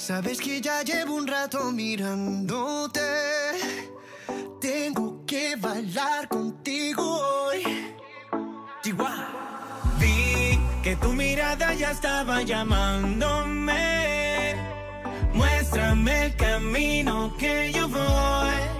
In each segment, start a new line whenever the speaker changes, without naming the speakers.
Sabes que ya llevo un rato mirándote. Tengo que bailar contigo hoy.
Vi que tu mirada ya estaba llamándome. Muéstrame el camino que yo voy.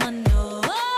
someone knows.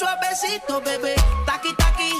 Suavecito, bebé. Taqui taqui,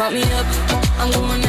call me up. I'm going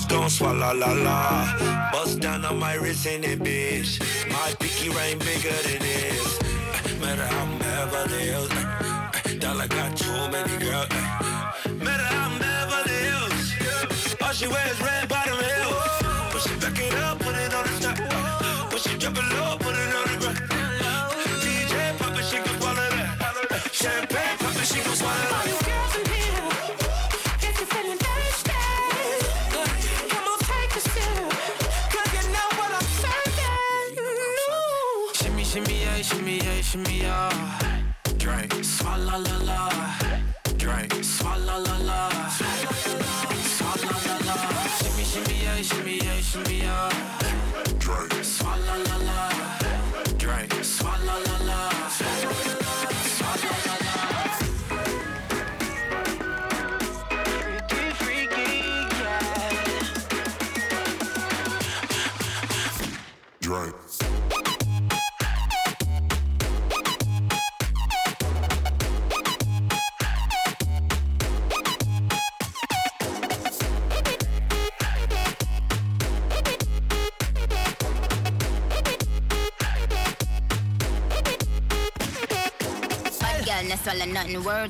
Girls gon' swallow la la. Bust down on my wrist in it, bitch. My pinky ring bigger than this. Matter how I'm Beverly Hills. uh, uh, Dollar got too many girls. Matter how I'm Beverly Hills. All she wears red bottom heels. When she back it up, put it on the top. When she drop it low, put it on the ground. DJ pop it, she can swallow that. Champagne
shimmy, yeah. Drink, swalla la la.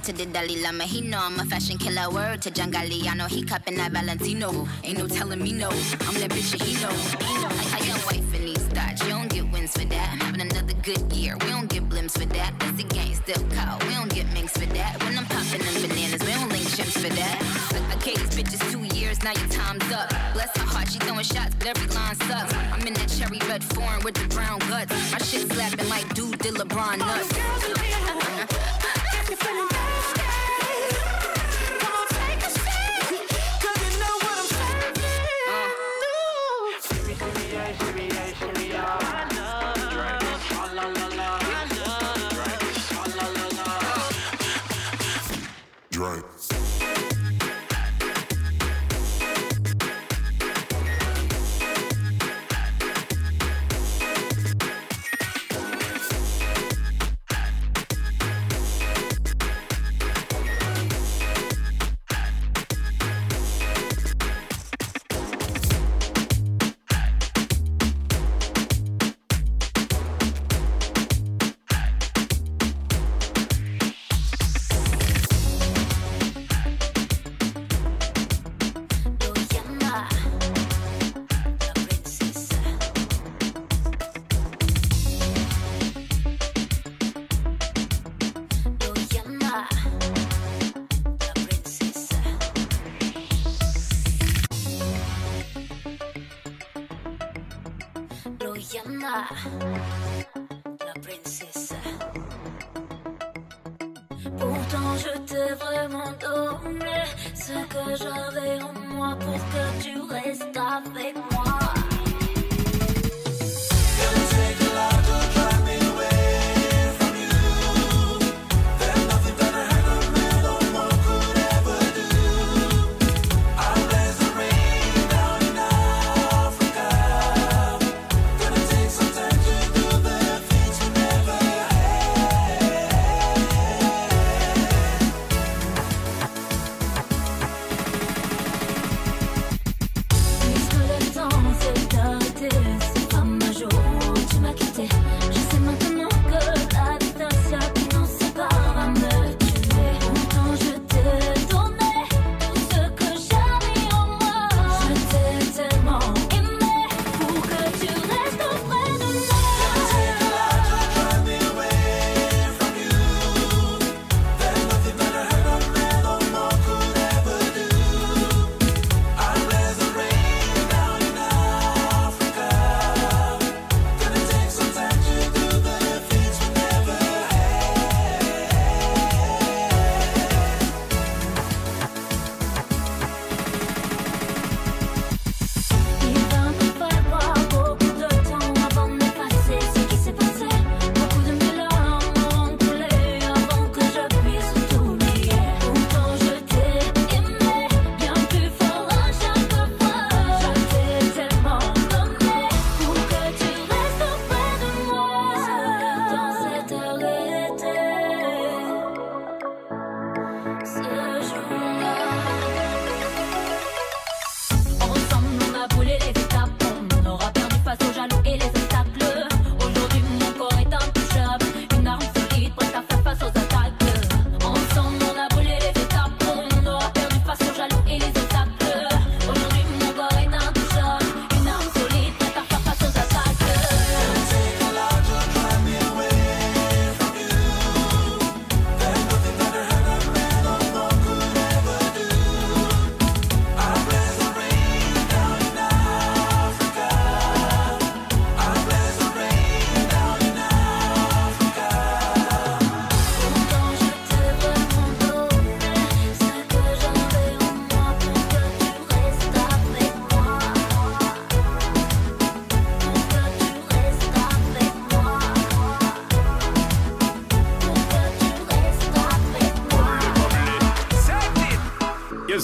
To the Dalai Lama. He know I'm a fashion killer. Word to John Galliano. He cupping that Valentino. Ain't no telling me no. I'm that bitch and he know. I got wife in these thoughts. You don't get wins for that. I'm having another good year. We don't get blimps for that. That's the gang still cold. We don't get minks for that. When I'm popping them bananas, we don't link chimps for that. I, I gave these bitches two years. Now your time's up. Bless her heart. She throwing shots, but every line sucks. I'm in that cherry red foreign with the brown guts. My shit slapping like dude did LeBron nuts.
Girls in here, if you're feeling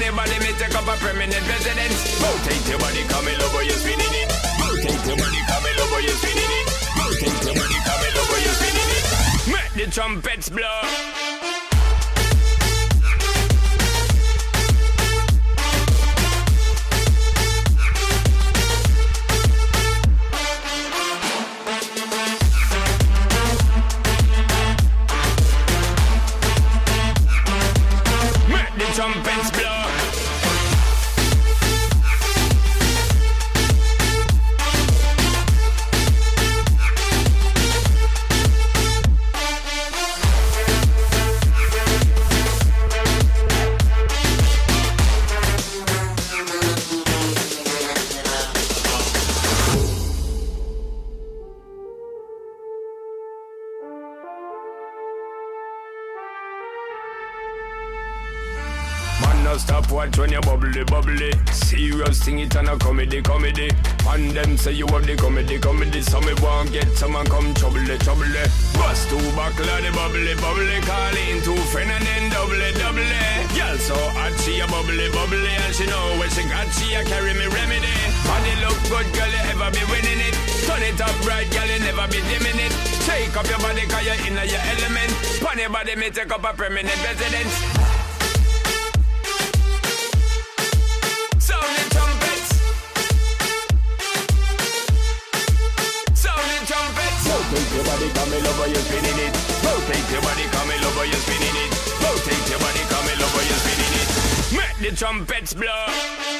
Take up a permanent residence. Rotate your body, come over, oh, you're spinning it. Rotate your body, come over, oh, you're spinning it. Rotate your body, come over, oh, you're spinning it. Make the trumpets blow. Comedy, comedy. And them say you have the comedy, comedy. So me want get someone come trouble, trouble. Bust two buckle the bubbly, bubbly. Call in two friend and then double, double. Girl so hot, she a bubbly, bubbly. And she know when she got, she a carry me remedy. Body look good, girl, you ever be winning it. Turn it up right, girl, you never be dimming it. Take up your body, cause you're in your element. Pon body, me take up a permanent residence. Over, you're spinning it. Rotate your body, come in over, you're spinning it. Rotate your body, come in over, you're spinning it. Make the trumpets blow.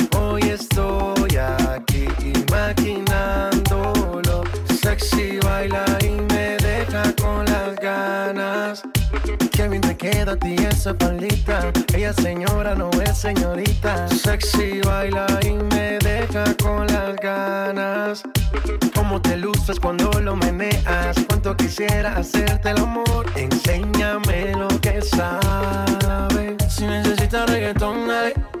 estoy aquí imaginándolo. Sexy baila y me deja con las ganas. Qué bien te queda a ti esa faldita. Ella señora no es señorita. Sexy baila y me deja con las ganas. Cómo te luces cuando lo meneas. Cuánto quisiera hacerte el amor. Enséñame lo que sabes. Si necesitas reggaetón, dale.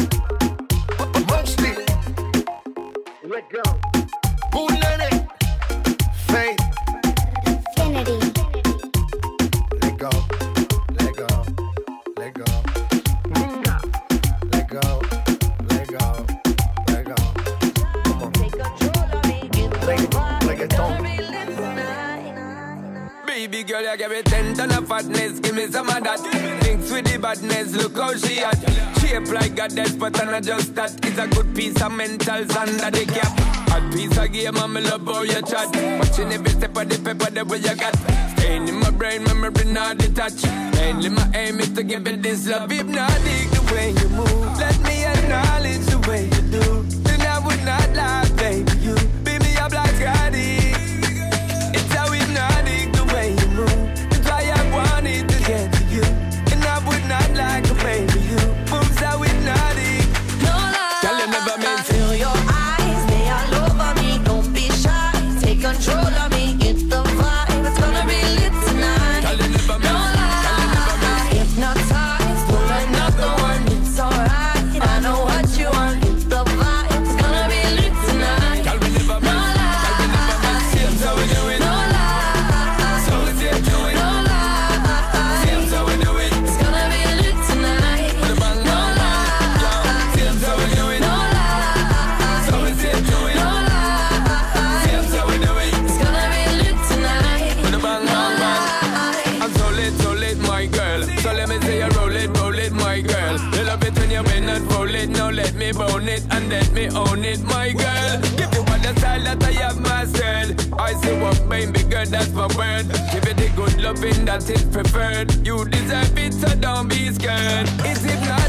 let go.
Bootleg, faith,
infinity.
Let go, let go, let go. Let go, let go, let go. Come on. take control of me. Get ready, play Reggaeton
baby girl, you give me ten ton of fatness. Give me some of that. Thinks with the badness, look how she at. Shape like a death, but I'm not just that. It's a good piece of mental under the cap. A piece of game, mama love how you chat. Watching every step of the paper, the way you got. Staying in my brain, memory not detached. Mainly my aim is to give it this love. If not, the way you move. Let me acknowledge the way you do. that is preferred. You deserve it, so don't be scared. Is it
not?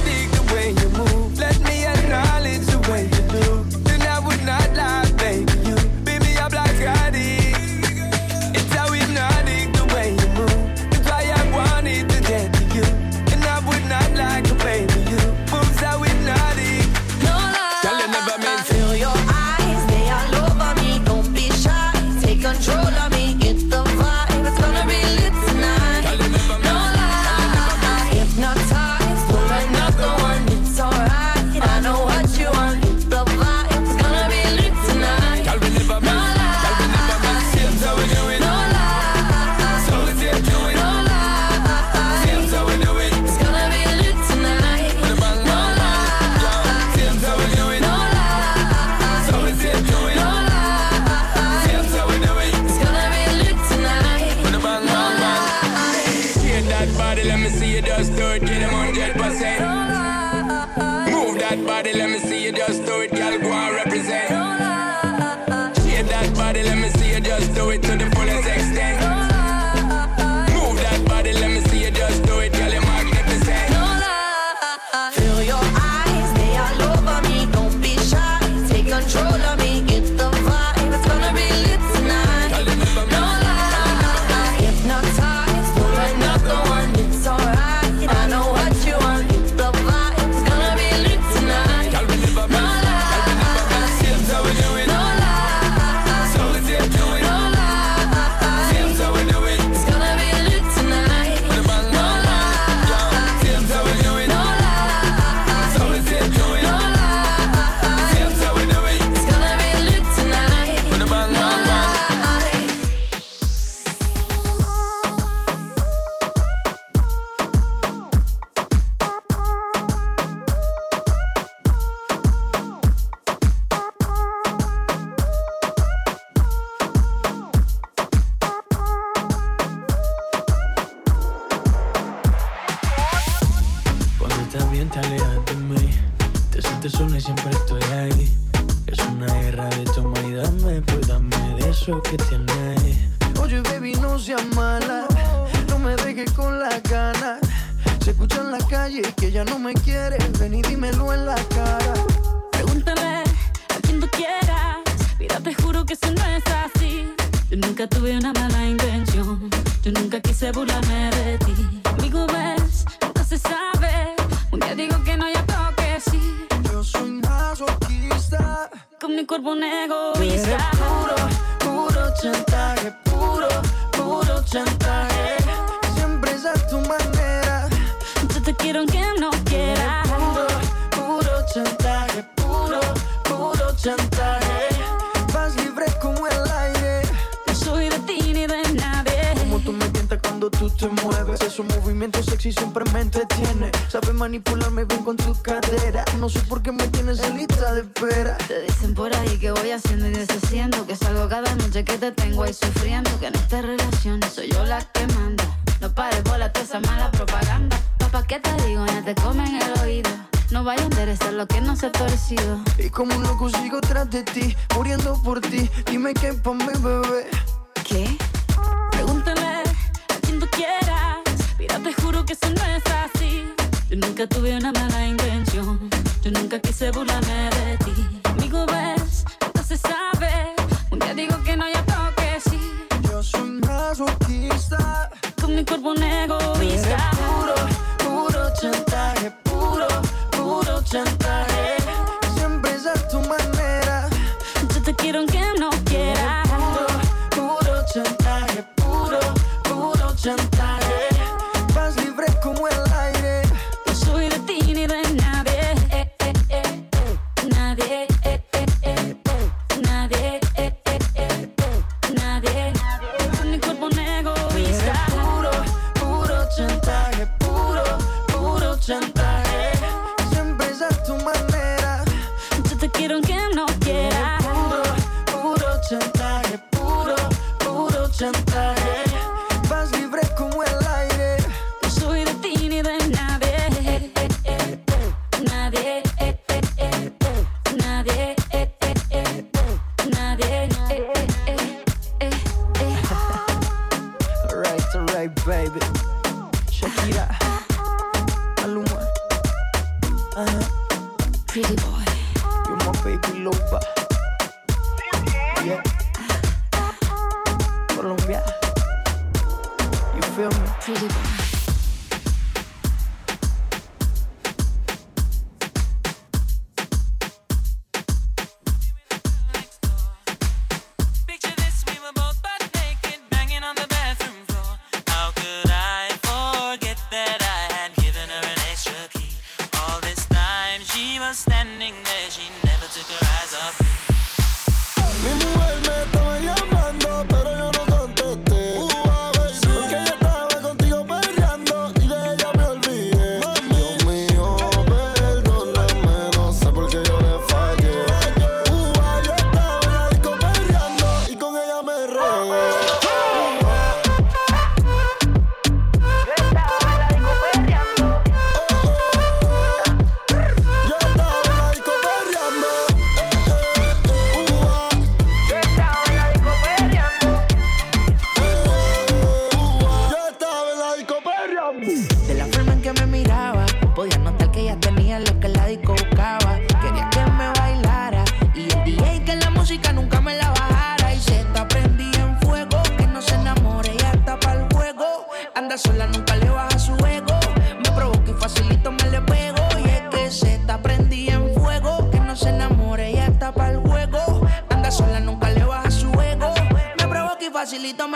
escucha en la calle que ella no me quiere, ven y dímelo en la cara.
Pregúntame a quien tú quieras, mira te juro que eso no es así. Yo nunca tuve una mala intención, yo nunca quise burlarme de ti. Amigo ves, nunca se sabe, un día digo que no, ya creo que sí.
Yo soy masoquista,
con mi cuerpo un
egoísta. Eres puro, puro chantaje, puro, puro chantaje, siempre es a tu manera.
Te quiero aunque no quieras.
Puro, puro chantaje, puro, puro chantaje. Vas libre como el aire.
No soy de ti ni de nadie.
Como tú me tientas cuando tú te mueves. Esos movimientos sexy siempre me entretiene. Sabes manipularme bien con tu cadera. No sé por qué me tienes en lista de espera.
Te dicen por ahí que voy haciendo y deshaciendo. Que salgo cada noche que te tengo ahí sufriendo. Que en esta relación soy yo la que manda. No pares bola toda esa mala propaganda. Papá, ¿qué te digo? Ya te comen el oído. No vaya a enderezar lo que no se ha torcido.
Y como un loco sigo tras de ti, muriendo por ti. Dime qué pa' mi bebé.
¿Qué? Pregúntale a quien tú quieras. Mira, te juro que eso no es así. Yo nunca tuve una mala intención. Yo nunca quise burlarme de ti. Amigo, ves, no se sabe. Un día digo que no, ya creo que sí.
Yo soy masoquista.
Con mi cuerpo un egoísta.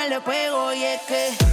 Le
pego. Y es que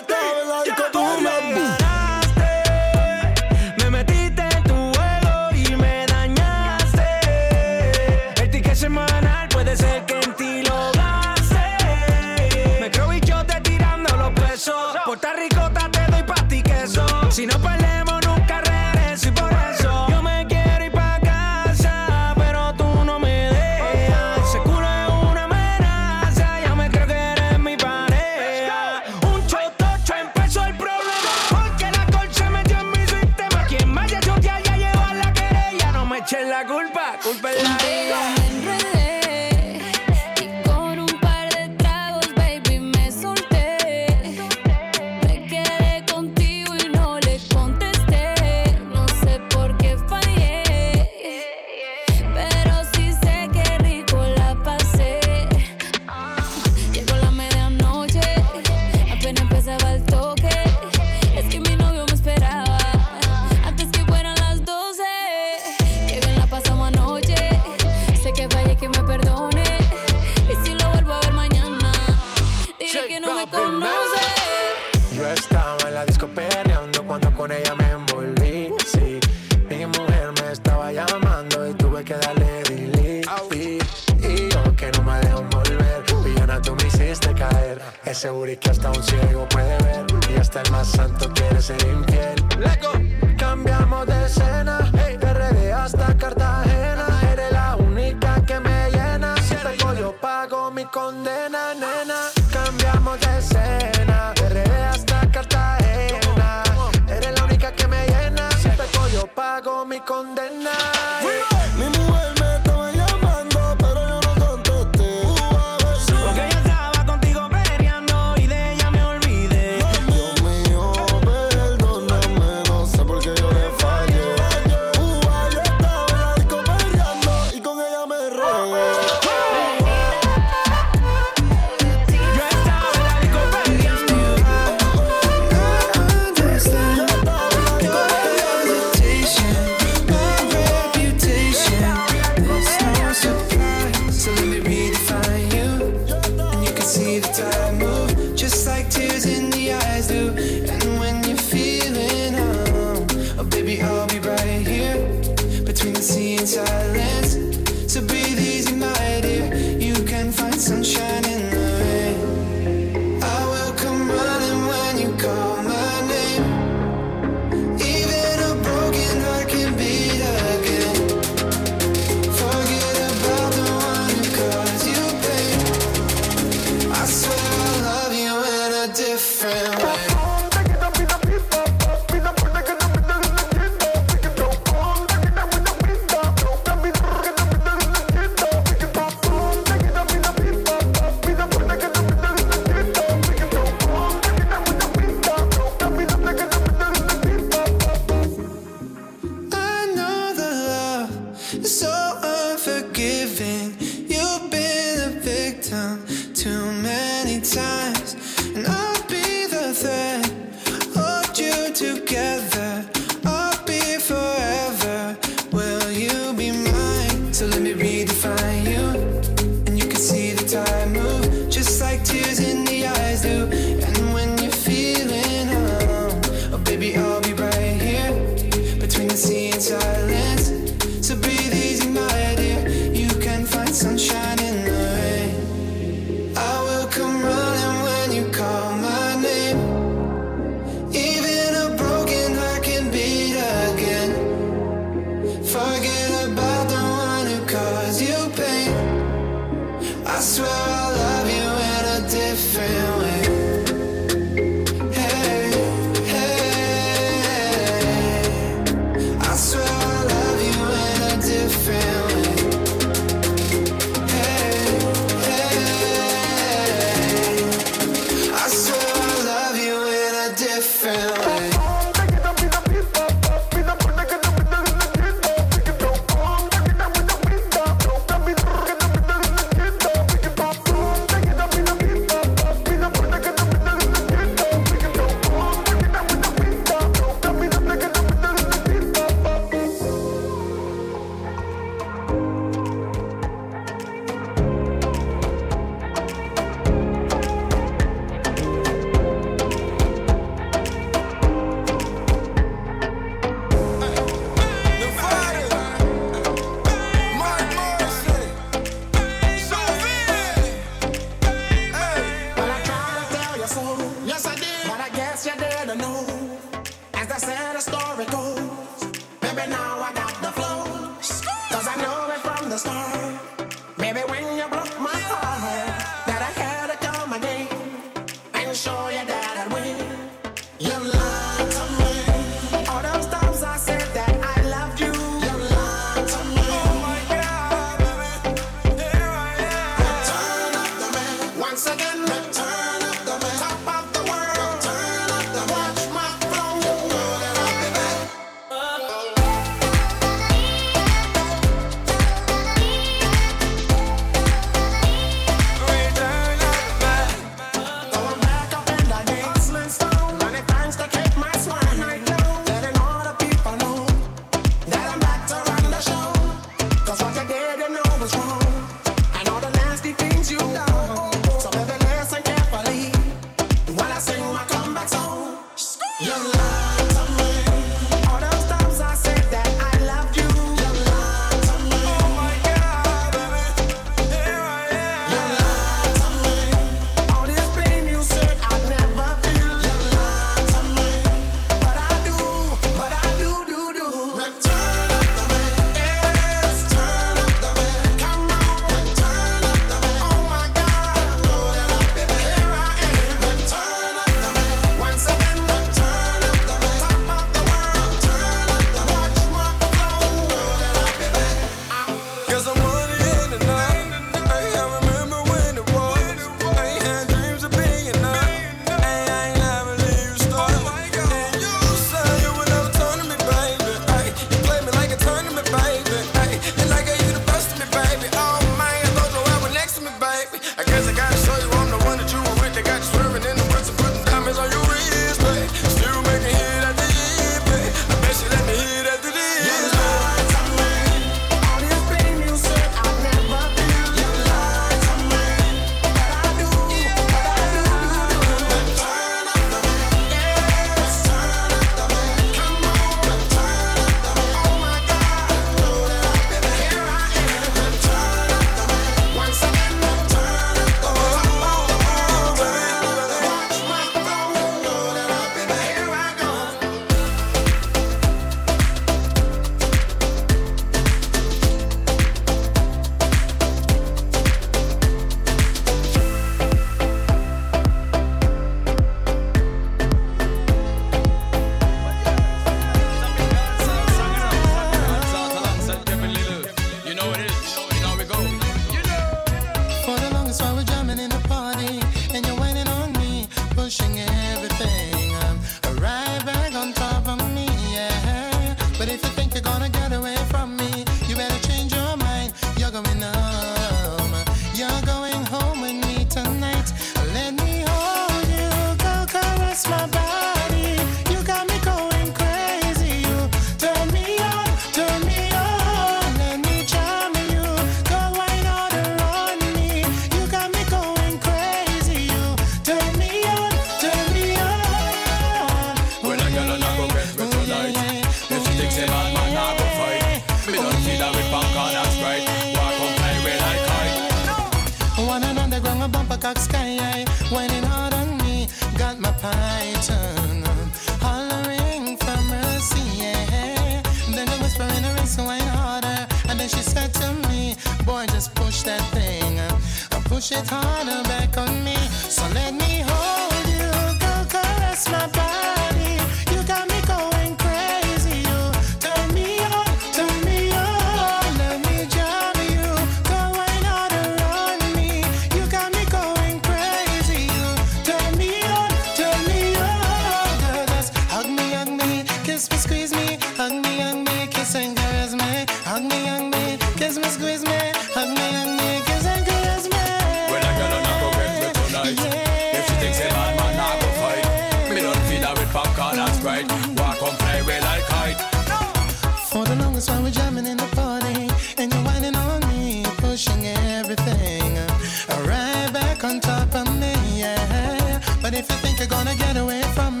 yeah. But if you think you're gonna get away from me,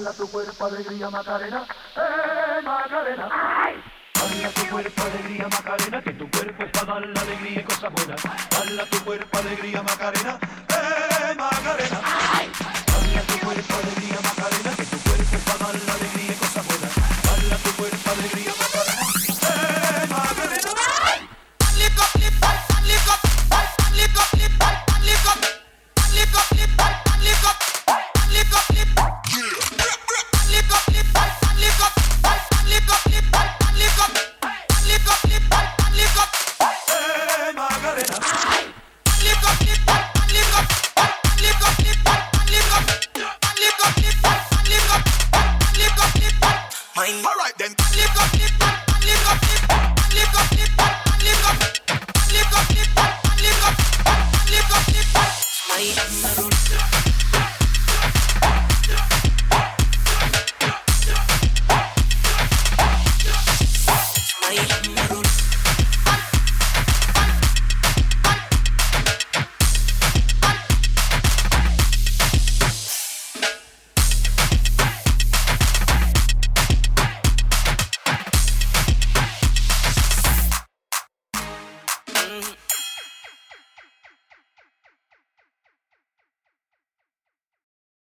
Baila tu cuerpo alegría Macarena, eh Macarena. ¡Ay! Baila tu cuerpo alegría Macarena, que tu cuerpo es para dar la alegría y cosas buenas. Baila tu cuerpo alegría Macarena.